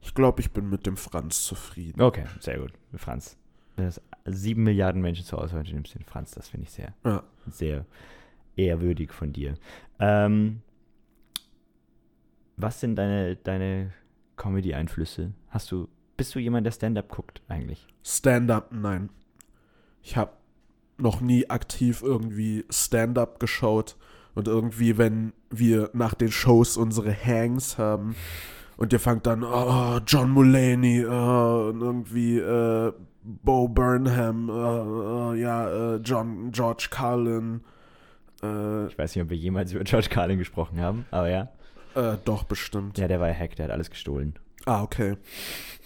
Ich glaube, ich bin mit dem Franz zufrieden. Okay, sehr gut. Franz. Dass sieben Milliarden Menschen zur Auswahl du nimmst den Franz, das finde ich sehr, Ja. sehr ehrwürdig von dir. Ähm, was sind deine, deine Comedy-Einflüsse? Hast du, bist du jemand, der Stand-up guckt eigentlich? Stand-up, nein. Ich habe noch nie aktiv irgendwie Stand-up geschaut. Und irgendwie, wenn wir nach den Shows unsere Hangs haben und ihr fangt dann, oh, John Mulaney, oh, und irgendwie äh, Bo Burnham, äh, äh, ja, äh, John, George Carlin, äh, Ich weiß nicht, ob wir jemals über George Carlin gesprochen haben, aber ja. äh, doch bestimmt. Ja, der war ja Hack, der hat alles gestohlen. Ah, okay.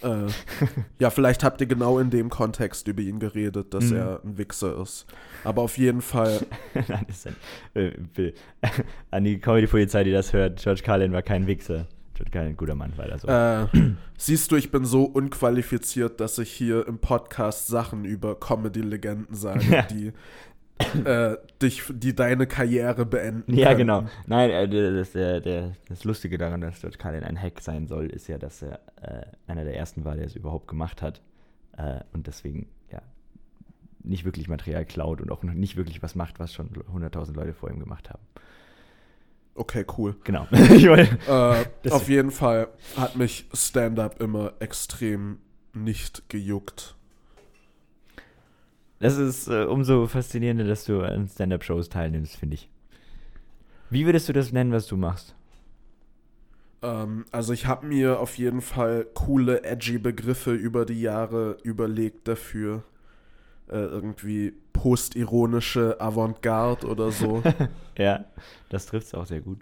äh, [LAUGHS] ja, vielleicht habt ihr genau in dem Kontext über ihn geredet, dass Mhm. er ein Wichser ist. Aber auf jeden Fall, [LAUGHS] Nein, das ist ein, äh. [LAUGHS] An die Comedy-Polizei, die das hört, George Carlin war kein Wichser. George Carlin, guter Mann, weil er so. äh, [CLEARS THROAT] siehst du, ich bin so unqualifiziert, dass ich hier im Podcast Sachen über Comedy-Legenden sage, Ja. die [COUGHS] äh, dich, die deine Karriere beenden. ja, könnten. genau. Nein, äh, das, der, der, das Lustige daran, dass George Carlin ein Hack sein soll, ist ja, dass er äh, einer der ersten war, der es überhaupt gemacht hat. Äh, und deswegen, ja, nicht wirklich Material klaut und auch noch nicht wirklich was macht, was schon 100.000 Leute vor ihm gemacht haben. Okay, cool. Genau. [LAUGHS] wollte, Äh, Das- auf jeden Fall hat mich Stand-up immer extrem nicht gejuckt. Das ist äh, umso faszinierender, dass du an Stand-Up-Shows teilnimmst, finde ich. Wie würdest du das nennen, was du machst? Ähm, also ich habe mir auf jeden Fall coole, edgy Begriffe über die Jahre überlegt dafür. Äh, irgendwie postironische Avantgarde oder so. [LAUGHS] Ja, das trifft es auch sehr gut.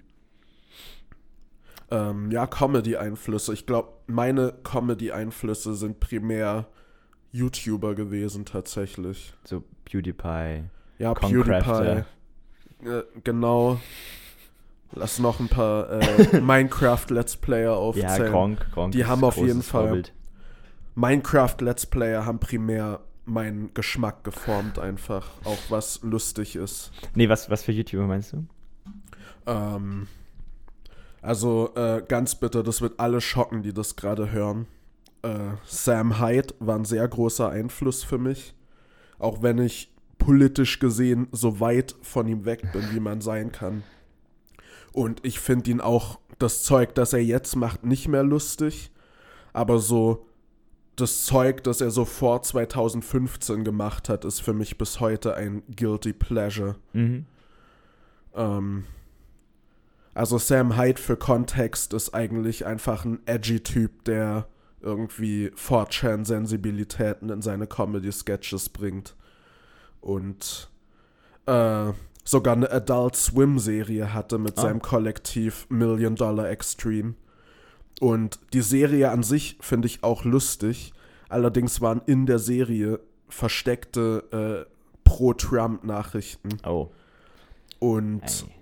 ähm, ja, Comedy-Einflüsse. Ich glaube, meine Comedy-Einflüsse sind primär YouTuber gewesen tatsächlich. So PewDiePie. Ja, Concrafter. PewDiePie. Äh, genau. Lass noch ein paar äh, [LAUGHS] Minecraft-Let's Player Ja, aufzählen. Gronk. Gronk Die haben auf jeden Fall- Vorbild. Minecraft-Let's Player haben primär meinen Geschmack geformt, einfach. Auch was lustig ist. Nee, was, was für YouTuber meinst du? Ähm, also äh, ganz bitte, das wird alle schocken, die das gerade hören. Äh, Sam Hyde war ein sehr großer Einfluss für mich. Auch wenn ich politisch gesehen so weit von ihm weg bin, wie man sein kann. Und ich finde ihn auch, das Zeug, das er jetzt macht, nicht mehr lustig. Aber so das Zeug, das er so vor 2015 gemacht hat, ist für mich bis heute ein guilty pleasure. Mhm. Ähm, also Sam Hyde für Kontext ist eigentlich einfach ein edgy Typ, der irgendwie 4chan-Sensibilitäten in seine Comedy-Sketches bringt. Und äh, sogar eine Adult Swim-Serie hatte mit Ah. seinem Kollektiv Million Dollar Extreme. Und die Serie an sich finde ich auch lustig. Allerdings waren in der Serie versteckte äh, Pro-Trump-Nachrichten. Oh. Und Ey.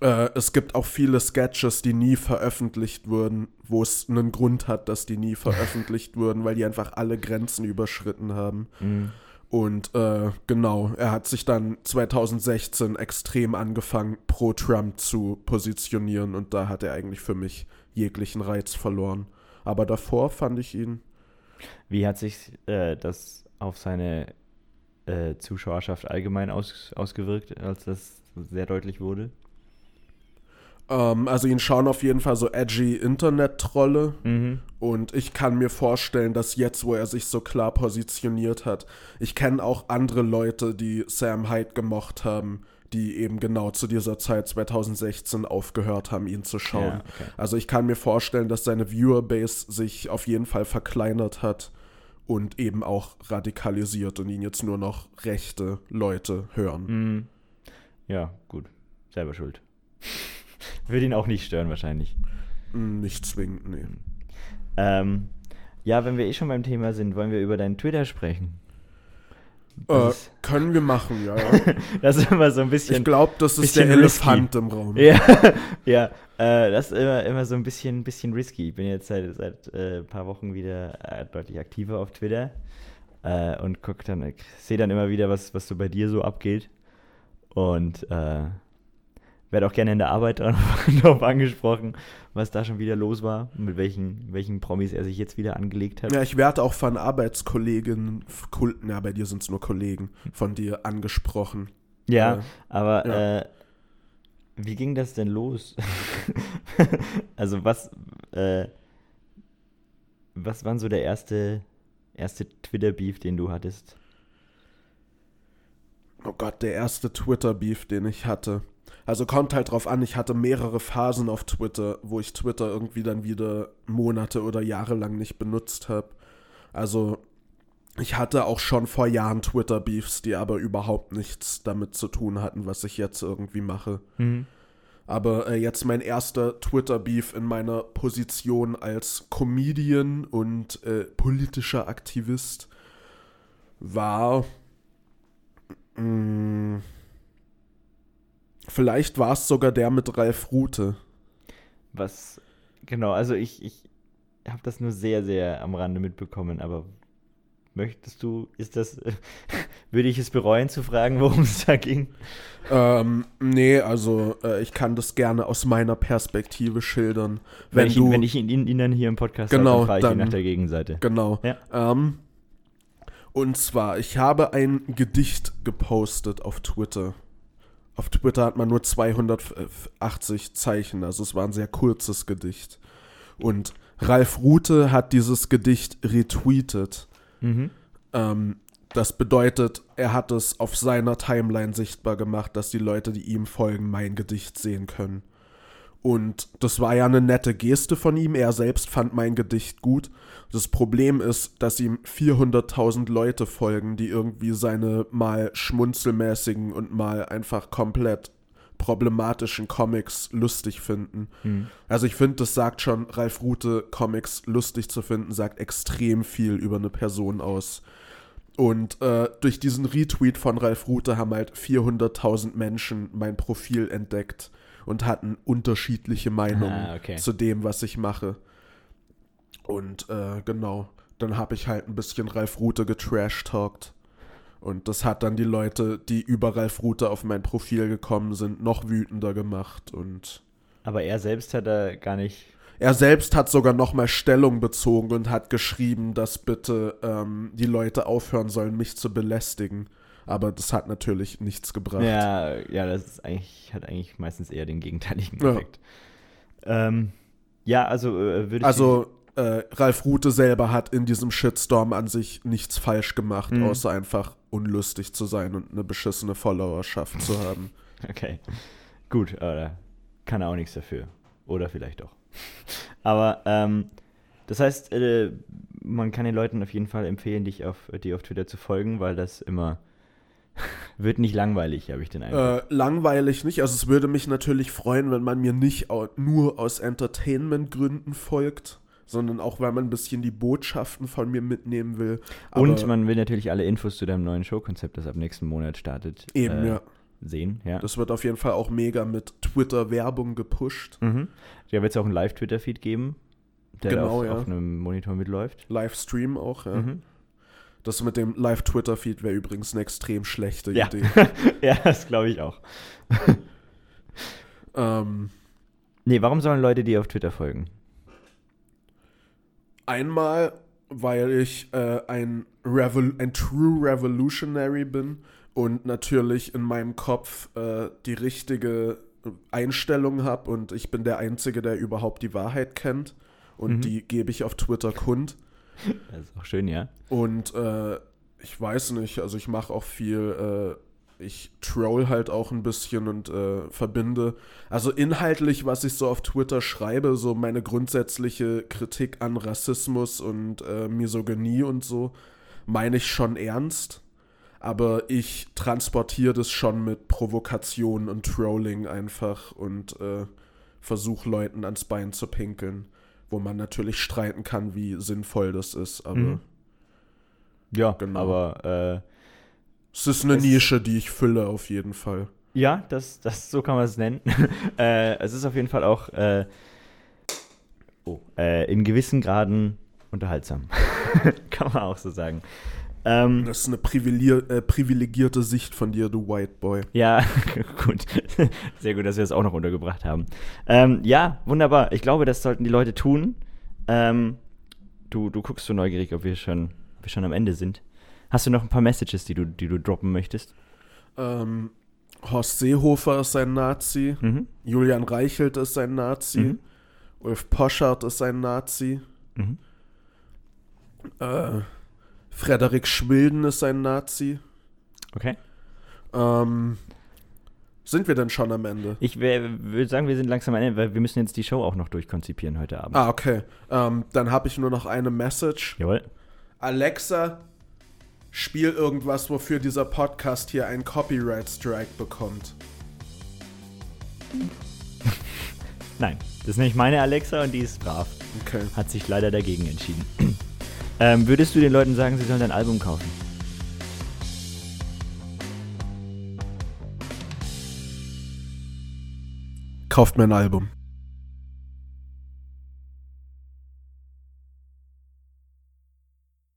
Äh, es gibt auch viele Sketches, die nie veröffentlicht wurden, wo es einen Grund hat, dass die nie veröffentlicht [LAUGHS] wurden, weil die einfach alle Grenzen überschritten haben. Mhm. Und äh, genau, er hat sich dann 2016 extrem angefangen, pro Trump zu positionieren und da hat er eigentlich für mich jeglichen Reiz verloren. Aber davor fand ich ihn. Wie hat sich äh, das auf seine äh, Zuschauerschaft allgemein aus, ausgewirkt, als das sehr deutlich wurde? Ähm, also ihn schauen auf jeden Fall so edgy Internet-Trolle. Mhm. Und ich kann mir vorstellen, dass jetzt, wo er sich so klar positioniert hat, ich kenne auch andere Leute, die Sam Hyde gemocht haben, die eben genau zu dieser Zeit 2016 aufgehört haben, ihn zu schauen. Ja, okay. Also ich kann mir vorstellen, dass seine Viewerbase sich auf jeden Fall verkleinert hat und eben auch radikalisiert und ihn jetzt nur noch rechte Leute hören. Mhm. Ja, gut. Selber schuld. [LAUGHS] Würde ihn auch nicht stören, wahrscheinlich. Nicht zwingend, nee. Ähm, ja, wenn wir eh schon beim Thema sind, wollen wir über deinen Twitter sprechen. Äh, können wir machen, ja. ja. [LAUGHS] das ist immer so ein bisschen. Ich glaube, das ist der bisschen risky. Elefant im Raum. Ja, [LAUGHS] ja äh, das ist immer, immer so ein bisschen, bisschen risky. Ich bin jetzt seit, seit äh, ein paar Wochen wieder äh, deutlich aktiver auf Twitter äh, und guck dann, sehe dann immer wieder, was, was so bei dir so abgeht. Und äh, werde auch gerne in der Arbeit [LAUGHS] darauf angesprochen, was da schon wieder los war, mit welchen, welchen Promis er sich jetzt wieder angelegt hat. Ja, ich werde auch von Arbeitskollegen, Kulten, ja, bei dir sind es nur Kollegen, von dir angesprochen. Ja, Äh, aber ja. Äh, wie ging das denn los? [LAUGHS] also was, äh, was war so der erste, erste Twitter-Beef, den du hattest? Oh Gott, der erste Twitter-Beef, den ich hatte. Also kommt halt drauf an, ich hatte mehrere Phasen auf Twitter, wo ich Twitter irgendwie dann wieder Monate oder Jahre lang nicht benutzt habe. Also ich hatte auch schon vor Jahren Twitter-Beefs, die aber überhaupt nichts damit zu tun hatten, was ich jetzt irgendwie mache. Aber äh, jetzt mein erster Twitter-Beef in meiner Position als Comedian und äh, politischer Aktivist war. Mh, vielleicht war es sogar der mit Ralf Rute. Was, genau, also ich, ich habe das nur sehr, sehr am Rande mitbekommen, aber möchtest du, ist das, [LAUGHS] würde ich es bereuen zu fragen, worum es da ging? Ähm, nee, also äh, ich kann das gerne aus meiner Perspektive schildern. Wenn, Wenn, ich, du. ihn, wenn ich ihn, ihn dann hier im Podcast Genau, habe, dann frage ich ihn nach der Gegenseite. Genau. Ja. Ähm, und zwar, ich habe ein Gedicht gepostet auf Twitter. Auf Twitter hat man nur 280 Zeichen, also es war ein sehr kurzes Gedicht. Und Ralf Rute hat dieses Gedicht retweetet. Mhm. Ähm, das bedeutet, er hat es auf seiner Timeline sichtbar gemacht, dass die Leute, die ihm folgen, mein Gedicht sehen können. Und das war ja eine nette Geste von ihm. Er selbst fand mein Gedicht gut. Das Problem ist, dass ihm 400.000 Leute folgen, die irgendwie seine mal schmunzelmäßigen und mal einfach komplett problematischen Comics lustig finden. Mhm. Also ich finde, das sagt schon, Ralf Rute Comics lustig zu finden, sagt extrem viel über eine Person aus. Und äh, durch diesen Retweet von Ralf Rute haben halt 400.000 Menschen mein Profil entdeckt und hatten unterschiedliche Meinungen Ah, okay. zu dem, was ich mache. Und äh, genau, dann habe ich halt ein bisschen Ralf Rute getrash-talkt. Und das hat dann die Leute, die über Ralf Rute auf mein Profil gekommen sind, noch wütender gemacht. Und Aber er selbst hat da gar nicht. er selbst hat sogar nochmal Stellung bezogen und hat geschrieben, dass bitte ähm, die Leute aufhören sollen, mich zu belästigen. Aber das hat natürlich nichts gebracht. Ja, ja, das ist eigentlich, hat eigentlich meistens eher den gegenteiligen Ja. Effekt. Ähm, ja, also äh, würde ich. Also äh, Ralf Rute selber hat in diesem Shitstorm an sich nichts falsch gemacht, Mhm. außer einfach unlustig zu sein und eine beschissene Followerschaft zu haben. [LAUGHS] Okay. Gut, da kann er auch nichts dafür. Oder vielleicht doch. [LAUGHS] Aber, ähm, das heißt, äh, man kann den Leuten auf jeden Fall empfehlen, dich auf, dir auf Twitter zu folgen, weil das immer wird nicht langweilig, habe ich den Eindruck. Äh, langweilig nicht. Also es würde mich natürlich freuen, wenn man mir nicht nur aus Entertainment-Gründen folgt, sondern auch, weil man ein bisschen die Botschaften von mir mitnehmen will. Aber Und man will natürlich alle Infos zu deinem neuen Showkonzept, das ab nächsten Monat startet, eben, äh, ja. sehen. Ja. Das wird auf jeden Fall auch mega mit Twitter-Werbung gepusht. Mhm. Da wird es auch einen Live-Twitter-Feed geben, der Genau, auf, ja. auf einem Monitor mitläuft. Livestream auch, ja. Mhm. Das mit dem Live-Twitter-Feed wäre übrigens eine extrem schlechte Ja. Idee. [LAUGHS] ja, das glaube ich auch. [LAUGHS] ähm, Nee, warum sollen Leute dir auf Twitter folgen? einmal, weil ich äh, ein, Revol ein True Revolutionary bin und natürlich in meinem Kopf äh, die richtige Einstellung habe und ich bin der Einzige, der überhaupt die Wahrheit kennt. Und Mhm. die gebe ich auf Twitter kund. [LAUGHS] Das ist auch schön, ja. Und äh, ich weiß nicht, also ich mache auch viel, äh, ich troll halt auch ein bisschen und äh, verbinde. Also inhaltlich, was ich so auf Twitter schreibe, so meine grundsätzliche Kritik an Rassismus und äh, Misogynie und so, meine ich schon ernst. Aber ich transportiere das schon mit Provokation und Trolling einfach und äh, versuche Leuten ans Bein zu pinkeln. Wo man natürlich streiten kann, wie sinnvoll das ist, aber. Mhm. Ja, Genau. aber Es ist eine Es- Nische, die ich fülle, auf jeden Fall. Ja, das, das, so kann man es nennen. [LAUGHS] äh, es ist auf jeden Fall auch äh, oh, äh, in gewissen Graden unterhaltsam. [LAUGHS] kann man auch so sagen. Ähm, Das ist eine äh, privilegierte Sicht von dir, du White Boy. ja, [LAUGHS] gut. Sehr gut, dass wir das auch noch untergebracht haben. Ähm, ja, wunderbar. Ich glaube, das sollten die Leute tun. Ähm, du, du guckst so neugierig, ob wir schon, ob wir schon am Ende sind. Hast du noch ein paar Messages, die du, die du droppen möchtest? Ähm, Horst Seehofer ist ein Nazi. Mhm. Julian Reichelt ist ein Nazi. Mhm. Ulf Poschardt ist ein Nazi. Mhm. Äh, Frederik Schwilden ist ein Nazi. Okay. Ähm, sind wir denn schon am Ende? Ich würde sagen, wir sind langsam am Ende, weil wir müssen jetzt die Show auch noch durchkonzipieren heute Abend. Ah, okay. Ähm, dann habe ich nur noch eine Message. Jawohl. Alexa, spiel irgendwas, wofür dieser Podcast hier einen Copyright-Strike bekommt. [LAUGHS] Nein, das ist nämlich meine Alexa und die ist brav. Okay. Hat sich leider dagegen entschieden. Ähm, würdest du den Leuten sagen, sie sollen dein Album kaufen? Kauft mir ein Album.